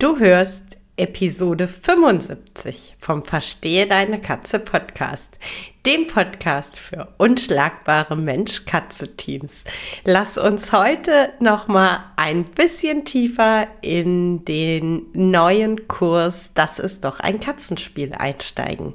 Du hörst Episode 75 vom Verstehe deine Katze Podcast, dem Podcast für unschlagbare Mensch-Katze-Teams. Lass uns heute noch mal ein bisschen tiefer in den neuen Kurs Das ist doch ein Katzenspiel einsteigen.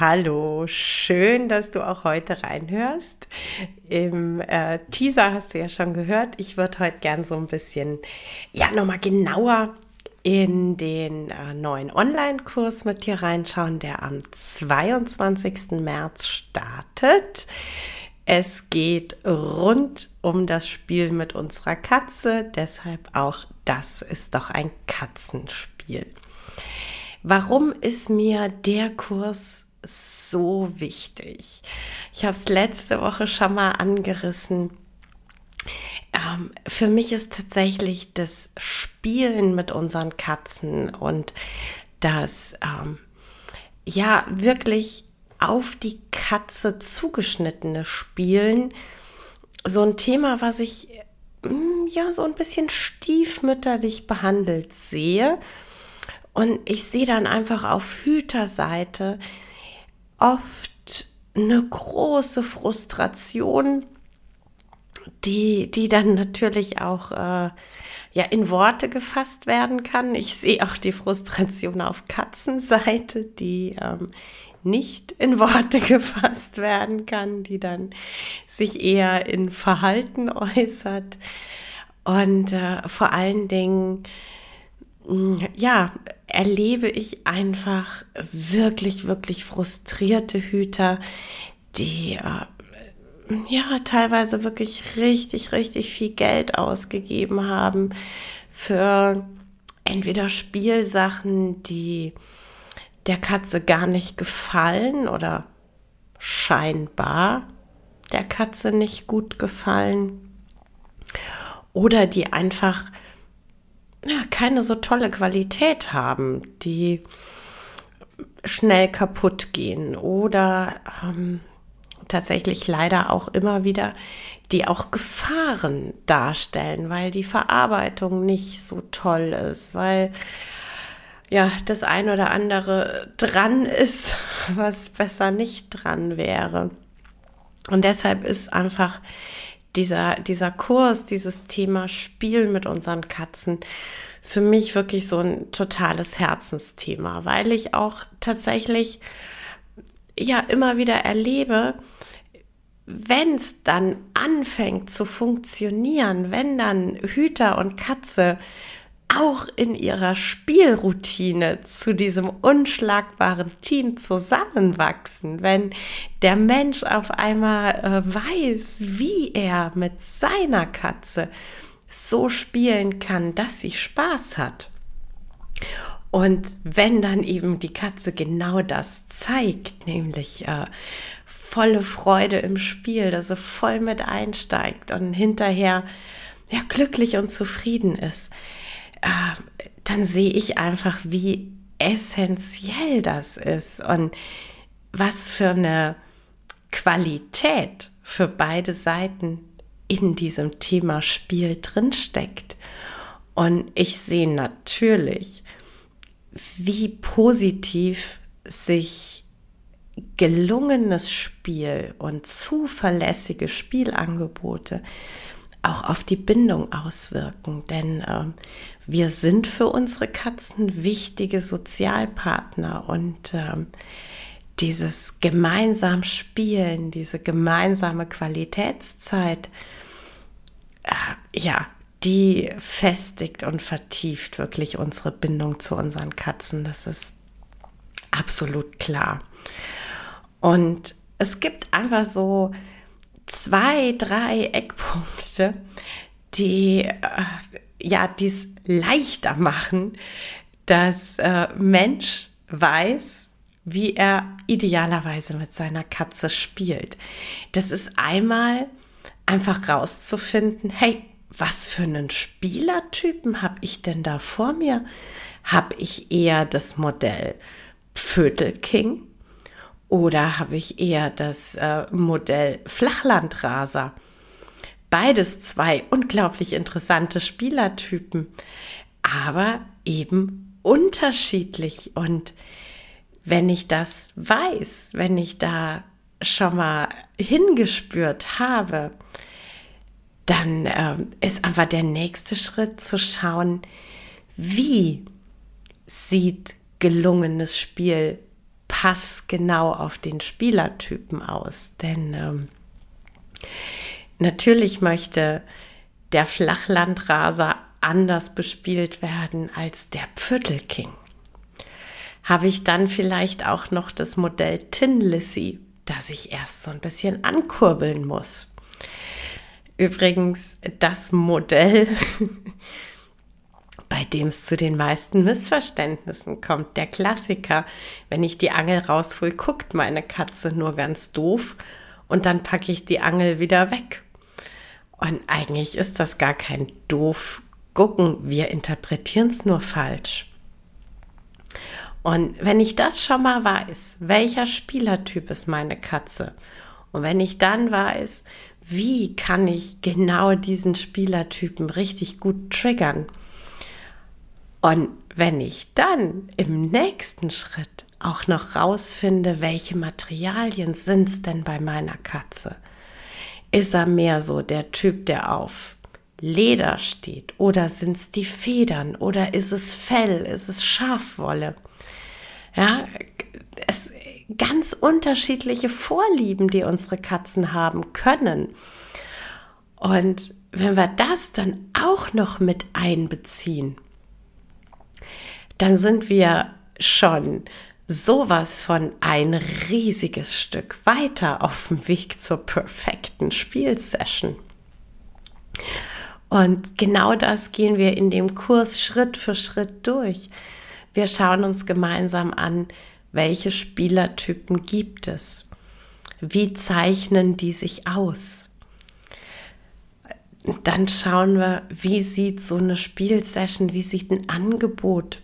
Hallo, schön, dass du auch heute reinhörst. Im äh, Teaser hast du ja schon gehört, ich würde heute gern so ein bisschen, ja, nochmal genauer in den äh, neuen Online-Kurs mit dir reinschauen, der am 22. März startet. Es geht rund um das Spiel mit unserer Katze, deshalb auch das ist doch ein Katzenspiel. Warum ist mir der Kurs so wichtig. Ich habe es letzte Woche schon mal angerissen. Ähm, für mich ist tatsächlich das Spielen mit unseren Katzen und das ähm, ja wirklich auf die Katze zugeschnittene Spielen so ein Thema, was ich mm, ja so ein bisschen stiefmütterlich behandelt sehe. Und ich sehe dann einfach auf Hüterseite, oft eine große Frustration, die, die dann natürlich auch äh, ja in Worte gefasst werden kann. Ich sehe auch die Frustration auf Katzenseite, die ähm, nicht in Worte gefasst werden kann, die dann sich eher in Verhalten äußert. Und äh, vor allen Dingen, ja, erlebe ich einfach wirklich, wirklich frustrierte Hüter, die äh, ja teilweise wirklich richtig, richtig viel Geld ausgegeben haben für entweder Spielsachen, die der Katze gar nicht gefallen oder scheinbar der Katze nicht gut gefallen oder die einfach ja, keine so tolle Qualität haben, die schnell kaputt gehen oder ähm, tatsächlich leider auch immer wieder, die auch Gefahren darstellen, weil die Verarbeitung nicht so toll ist, weil ja das ein oder andere dran ist, was besser nicht dran wäre. Und deshalb ist einfach dieser, dieser Kurs, dieses Thema Spielen mit unseren Katzen für mich wirklich so ein totales Herzensthema, weil ich auch tatsächlich ja immer wieder erlebe, wenn es dann anfängt zu funktionieren, wenn dann Hüter und Katze auch in ihrer Spielroutine zu diesem unschlagbaren Team zusammenwachsen, wenn der Mensch auf einmal äh, weiß, wie er mit seiner Katze so spielen kann, dass sie Spaß hat. Und wenn dann eben die Katze genau das zeigt, nämlich äh, volle Freude im Spiel, dass sie voll mit einsteigt und hinterher ja glücklich und zufrieden ist, äh, dann sehe ich einfach, wie essentiell das ist und was für eine Qualität für beide Seiten in diesem Thema Spiel drinsteckt. Und ich sehe natürlich, wie positiv sich gelungenes Spiel und zuverlässige Spielangebote auch auf die Bindung auswirken. Denn äh, wir sind für unsere Katzen wichtige Sozialpartner und ähm, dieses gemeinsam Spielen, diese gemeinsame Qualitätszeit, äh, ja, die festigt und vertieft wirklich unsere Bindung zu unseren Katzen. Das ist absolut klar. Und es gibt einfach so zwei, drei Eckpunkte, die äh, ja dies leichter machen, dass äh, Mensch weiß, wie er idealerweise mit seiner Katze spielt. Das ist einmal einfach rauszufinden, hey, was für einen Spielertypen habe ich denn da vor mir? Habe ich eher das Modell Vödelking oder habe ich eher das äh, Modell Flachlandraser? Beides zwei unglaublich interessante Spielertypen, aber eben unterschiedlich. Und wenn ich das weiß, wenn ich da schon mal hingespürt habe, dann äh, ist einfach der nächste Schritt zu schauen, wie sieht gelungenes Spiel passgenau auf den Spielertypen aus. Denn ähm, natürlich möchte der Flachlandraser anders bespielt werden als der Pfürtelking. Habe ich dann vielleicht auch noch das Modell Tin Lissy, das ich erst so ein bisschen ankurbeln muss. Übrigens, das Modell bei dem es zu den meisten Missverständnissen kommt. Der Klassiker, wenn ich die Angel raushol, guckt meine Katze nur ganz doof und dann packe ich die Angel wieder weg. Und eigentlich ist das gar kein doof gucken, wir interpretieren es nur falsch. Und wenn ich das schon mal weiß, welcher Spielertyp ist meine Katze? Und wenn ich dann weiß, wie kann ich genau diesen Spielertypen richtig gut triggern? Und wenn ich dann im nächsten Schritt auch noch rausfinde, welche Materialien sind es denn bei meiner Katze? Ist er mehr so der Typ, der auf Leder steht? Oder sind es die Federn? Oder ist es Fell? Ist es Schafwolle? Ja, es ganz unterschiedliche Vorlieben, die unsere Katzen haben können. Und wenn wir das dann auch noch mit einbeziehen, dann sind wir schon sowas von ein riesiges Stück weiter auf dem Weg zur perfekten Spielsession. Und genau das gehen wir in dem Kurs Schritt für Schritt durch. Wir schauen uns gemeinsam an, welche Spielertypen gibt es? Wie zeichnen die sich aus? Dann schauen wir, wie sieht so eine Spielsession, wie sieht ein Angebot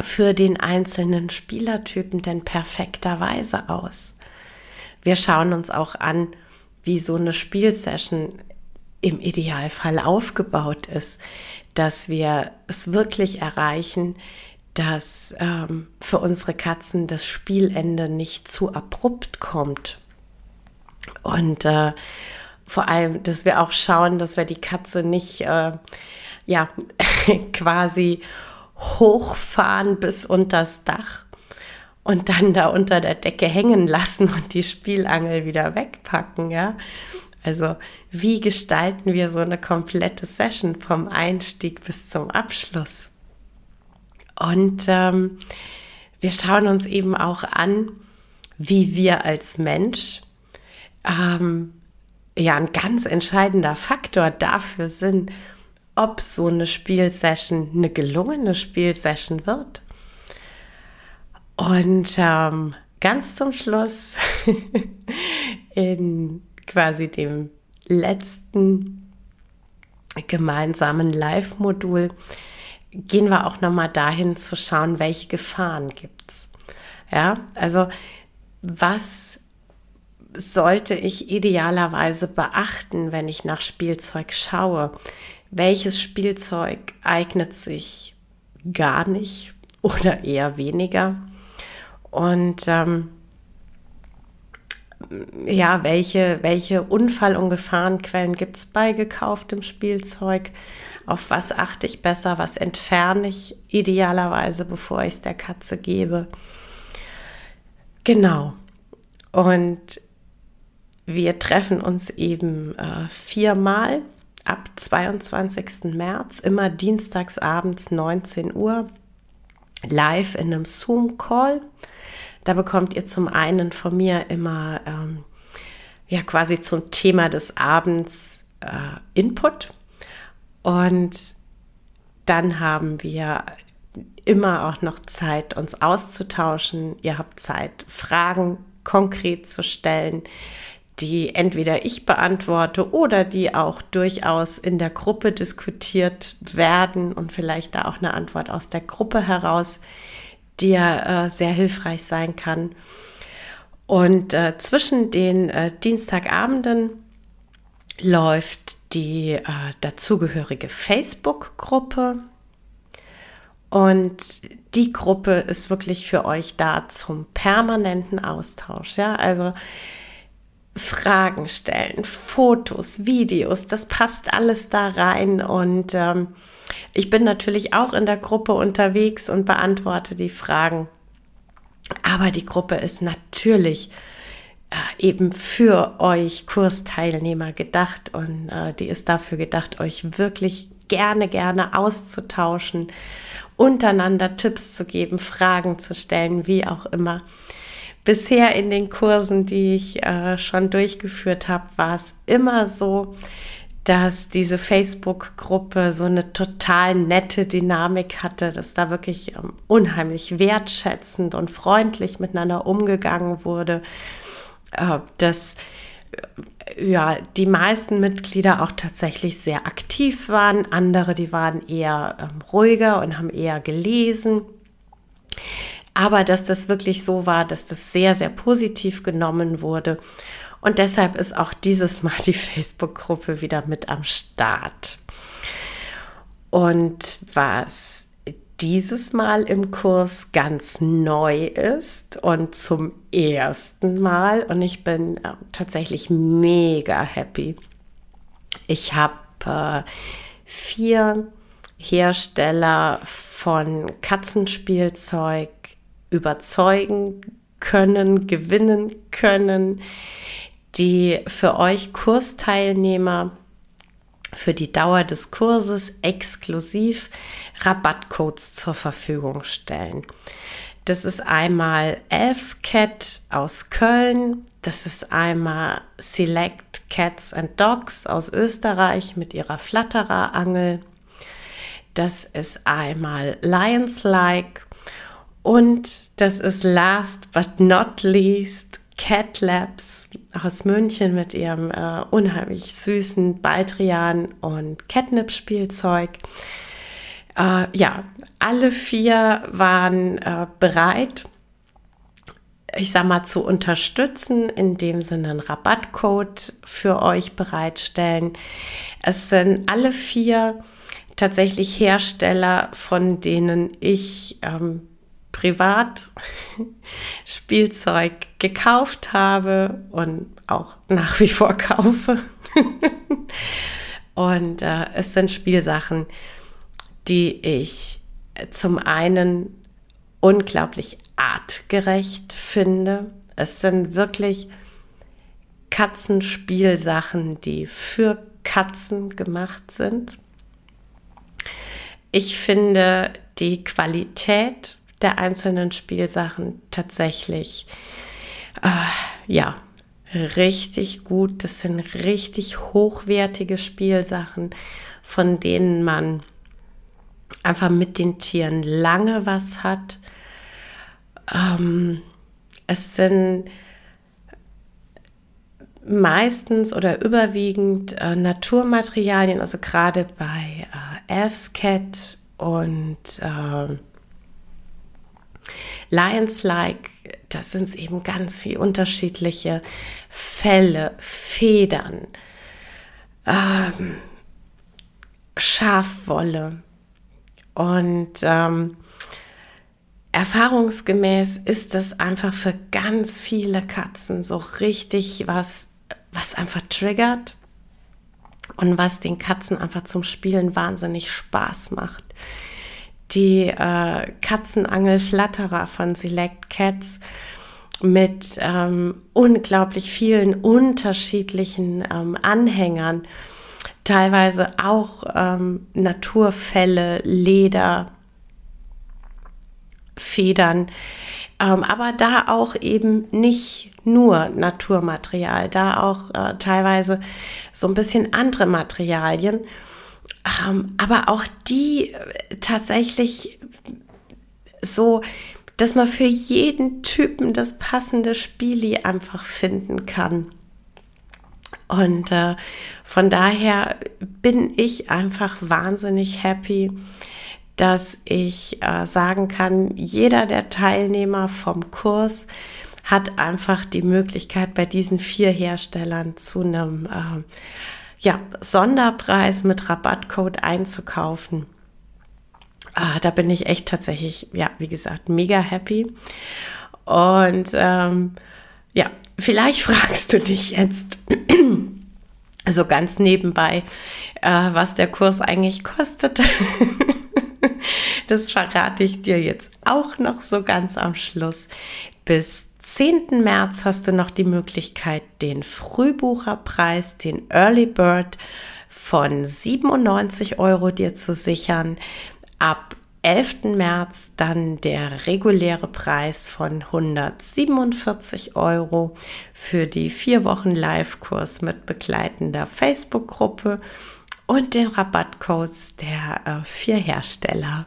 für den einzelnen Spielertypen denn perfekterweise aus. Wir schauen uns auch an, wie so eine Spielsession im Idealfall aufgebaut ist, dass wir es wirklich erreichen, dass ähm, für unsere Katzen das Spielende nicht zu abrupt kommt. Und äh, vor allem, dass wir auch schauen, dass wir die Katze nicht äh, ja quasi hochfahren bis unters Dach und dann da unter der Decke hängen lassen und die Spielangel wieder wegpacken, ja. Also wie gestalten wir so eine komplette Session vom Einstieg bis zum Abschluss? Und ähm, wir schauen uns eben auch an, wie wir als Mensch ähm, ja ein ganz entscheidender Faktor dafür sind, ob so eine Spielsession eine gelungene Spielsession wird. Und ähm, ganz zum Schluss, in quasi dem letzten gemeinsamen Live-Modul, gehen wir auch nochmal dahin zu schauen, welche Gefahren gibt es. Ja, also was sollte ich idealerweise beachten, wenn ich nach Spielzeug schaue? Welches Spielzeug eignet sich gar nicht oder eher weniger und ähm, ja, welche, welche Unfall- und Gefahrenquellen gibt es bei gekauftem Spielzeug? auf was achte ich besser, was entferne ich idealerweise, bevor ich es der Katze gebe. Genau. Und wir treffen uns eben äh, viermal ab 22. März, immer dienstags abends 19 Uhr, live in einem Zoom-Call. Da bekommt ihr zum einen von mir immer ähm, ja quasi zum Thema des Abends äh, Input und dann haben wir immer auch noch Zeit, uns auszutauschen. Ihr habt Zeit, Fragen konkret zu stellen die entweder ich beantworte oder die auch durchaus in der Gruppe diskutiert werden und vielleicht da auch eine Antwort aus der Gruppe heraus, die ja äh, sehr hilfreich sein kann. Und äh, zwischen den äh, Dienstagabenden läuft die äh, dazugehörige Facebook-Gruppe. Und die Gruppe ist wirklich für euch da zum permanenten Austausch. Ja, also Fragen stellen, Fotos, Videos, das passt alles da rein. Und ähm, ich bin natürlich auch in der Gruppe unterwegs und beantworte die Fragen. Aber die Gruppe ist natürlich äh, eben für euch Kursteilnehmer gedacht und äh, die ist dafür gedacht, euch wirklich gerne, gerne auszutauschen, untereinander Tipps zu geben, Fragen zu stellen, wie auch immer bisher in den Kursen, die ich äh, schon durchgeführt habe, war es immer so, dass diese Facebook-Gruppe so eine total nette Dynamik hatte, dass da wirklich ähm, unheimlich wertschätzend und freundlich miteinander umgegangen wurde, äh, dass äh, ja, die meisten Mitglieder auch tatsächlich sehr aktiv waren, andere, die waren eher ähm, ruhiger und haben eher gelesen. Aber dass das wirklich so war, dass das sehr, sehr positiv genommen wurde. Und deshalb ist auch dieses Mal die Facebook-Gruppe wieder mit am Start. Und was dieses Mal im Kurs ganz neu ist und zum ersten Mal, und ich bin äh, tatsächlich mega happy. Ich habe äh, vier Hersteller von Katzenspielzeug überzeugen können, gewinnen können, die für euch Kursteilnehmer für die Dauer des Kurses exklusiv Rabattcodes zur Verfügung stellen. Das ist einmal Elfscat aus Köln, das ist einmal Select Cats and Dogs aus Österreich mit ihrer Flatterer-Angel, das ist einmal Lions Like und das ist last but not least Cat Labs aus München mit ihrem äh, unheimlich süßen Baldrian und Catnip-Spielzeug. Äh, ja, alle vier waren äh, bereit, ich sag mal, zu unterstützen, indem sie einen Rabattcode für euch bereitstellen. Es sind alle vier tatsächlich Hersteller, von denen ich ähm, privat Spielzeug gekauft habe und auch nach wie vor kaufe. und äh, es sind Spielsachen, die ich zum einen unglaublich artgerecht finde. Es sind wirklich Katzenspielsachen, die für Katzen gemacht sind. Ich finde die Qualität der einzelnen Spielsachen tatsächlich, äh, ja, richtig gut. Das sind richtig hochwertige Spielsachen, von denen man einfach mit den Tieren lange was hat. Ähm, es sind meistens oder überwiegend äh, Naturmaterialien, also gerade bei äh, Elfscat und äh, Lions-like, das sind eben ganz viel unterschiedliche Felle, Federn, ähm, Schafwolle. Und ähm, erfahrungsgemäß ist das einfach für ganz viele Katzen so richtig was, was einfach triggert, und was den Katzen einfach zum Spielen wahnsinnig Spaß macht. Die äh, Katzenangelflatterer von Select Cats mit ähm, unglaublich vielen unterschiedlichen ähm, Anhängern, teilweise auch ähm, Naturfälle, Leder, Federn, ähm, aber da auch eben nicht nur Naturmaterial, da auch äh, teilweise so ein bisschen andere Materialien, aber auch die äh, tatsächlich so, dass man für jeden Typen das passende Spieli einfach finden kann. Und äh, von daher bin ich einfach wahnsinnig happy, dass ich äh, sagen kann, jeder der Teilnehmer vom Kurs hat einfach die Möglichkeit, bei diesen vier Herstellern zu einem äh, ja, Sonderpreis mit Rabattcode einzukaufen. Ah, da bin ich echt tatsächlich, ja, wie gesagt, mega happy. Und ähm, ja, vielleicht fragst du dich jetzt so ganz nebenbei, äh, was der Kurs eigentlich kostet. das verrate ich dir jetzt auch noch so ganz am Schluss. Bis 10. März hast du noch die Möglichkeit, den Frühbucherpreis, den Early Bird von 97 Euro dir zu sichern. Ab 11. März dann der reguläre Preis von 147 Euro für die vier Wochen Live-Kurs mit begleitender Facebook-Gruppe und den Rabattcodes der äh, vier Hersteller.